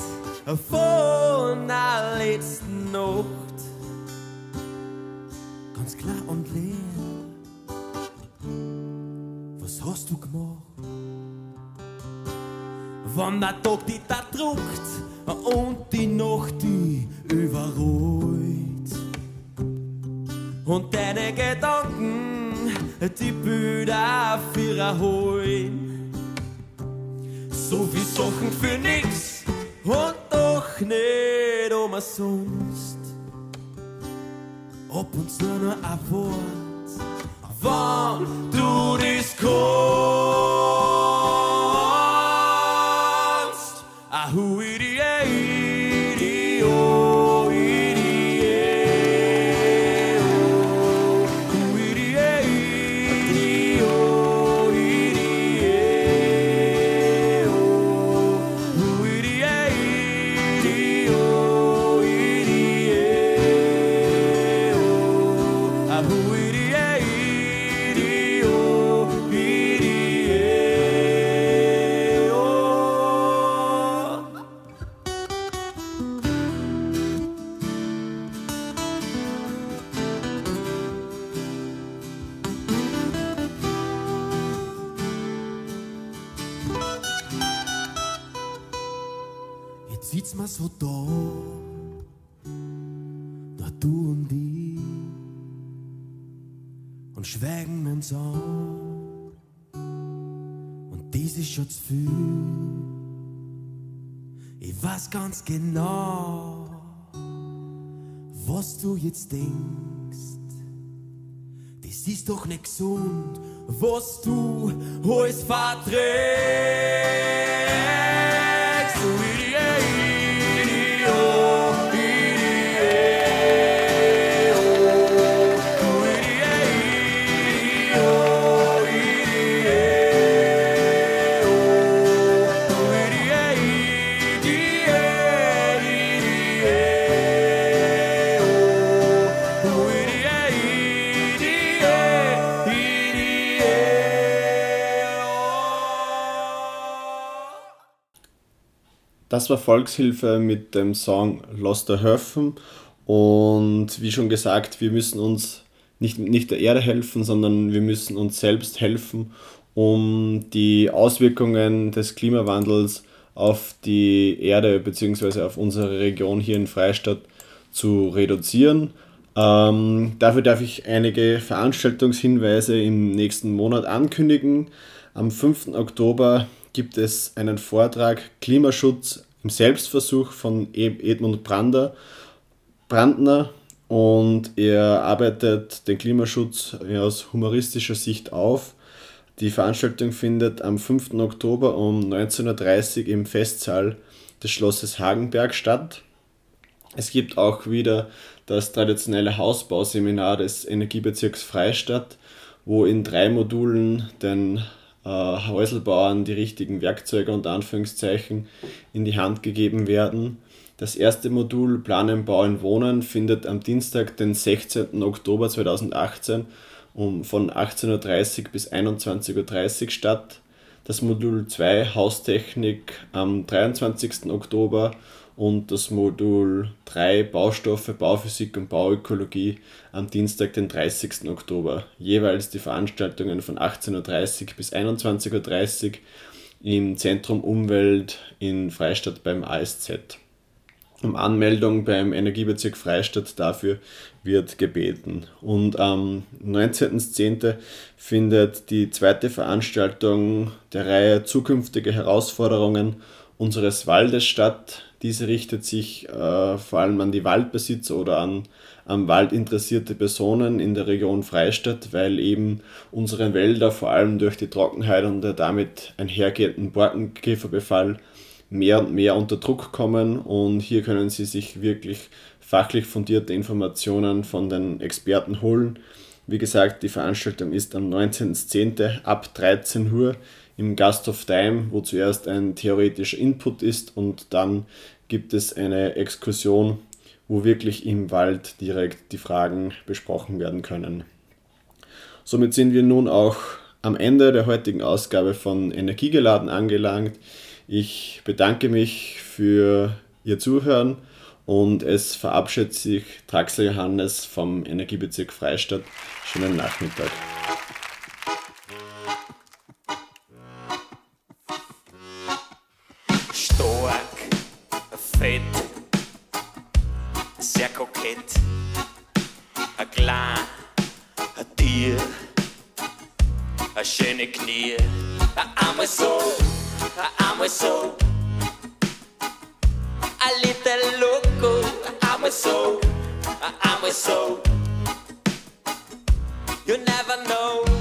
von der letzten Nacht. Ganz klar und leer, was hast du gemacht? Wann der Tag dich da druckt und die Nacht die überrollt und deine Gedanken die Bilder für holen so viel Sachen für nix und doch nicht umsonst. Ab und zu nur ein Wort, wann du das kannst. Ganz genau, was du jetzt denkst. Das ist doch nicht gesund, was du alles verträgst. Das war Volkshilfe mit dem Song Lost der Höfen. Und wie schon gesagt, wir müssen uns nicht, nicht der Erde helfen, sondern wir müssen uns selbst helfen, um die Auswirkungen des Klimawandels auf die Erde bzw. auf unsere Region hier in Freistadt zu reduzieren. Ähm, dafür darf ich einige Veranstaltungshinweise im nächsten Monat ankündigen. Am 5. Oktober gibt es einen Vortrag Klimaschutz im Selbstversuch von Edmund Brander, Brandner und er arbeitet den Klimaschutz aus humoristischer Sicht auf. Die Veranstaltung findet am 5. Oktober um 19.30 Uhr im Festsaal des Schlosses Hagenberg statt. Es gibt auch wieder das traditionelle Hausbauseminar des Energiebezirks Freistadt, wo in drei Modulen den äh, Häuselbauern die richtigen Werkzeuge und Anführungszeichen in die Hand gegeben werden. Das erste Modul Planen, Bauen, Wohnen findet am Dienstag, den 16. Oktober 2018 um von 18.30 Uhr bis 21.30 Uhr statt. Das Modul 2 Haustechnik am 23. Oktober und das Modul 3 Baustoffe, Bauphysik und Bauökologie am Dienstag, den 30. Oktober. Jeweils die Veranstaltungen von 18.30 Uhr bis 21.30 Uhr im Zentrum Umwelt in Freistadt beim ASZ. Um Anmeldung beim Energiebezirk Freistadt dafür wird gebeten. Und am 19.10. findet die zweite Veranstaltung der Reihe Zukünftige Herausforderungen unseres Waldes statt. Diese richtet sich äh, vor allem an die Waldbesitzer oder an am Wald interessierte Personen in der Region Freistadt, weil eben unsere Wälder vor allem durch die Trockenheit und der damit einhergehenden Borkenkäferbefall mehr und mehr unter Druck kommen und hier können Sie sich wirklich fachlich fundierte Informationen von den Experten holen. Wie gesagt, die Veranstaltung ist am 19.10. ab 13 Uhr im Gasthof Daim, wo zuerst ein theoretischer Input ist und dann gibt es eine Exkursion, wo wirklich im Wald direkt die Fragen besprochen werden können. Somit sind wir nun auch am Ende der heutigen Ausgabe von Energiegeladen angelangt. Ich bedanke mich für Ihr Zuhören und es verabschiedet sich Traxler Johannes vom Energiebezirk Freistadt. Schönen Nachmittag. Ein schöne Knie, einmal so I'm with so a little loco. I'm with so I'm with so you never know.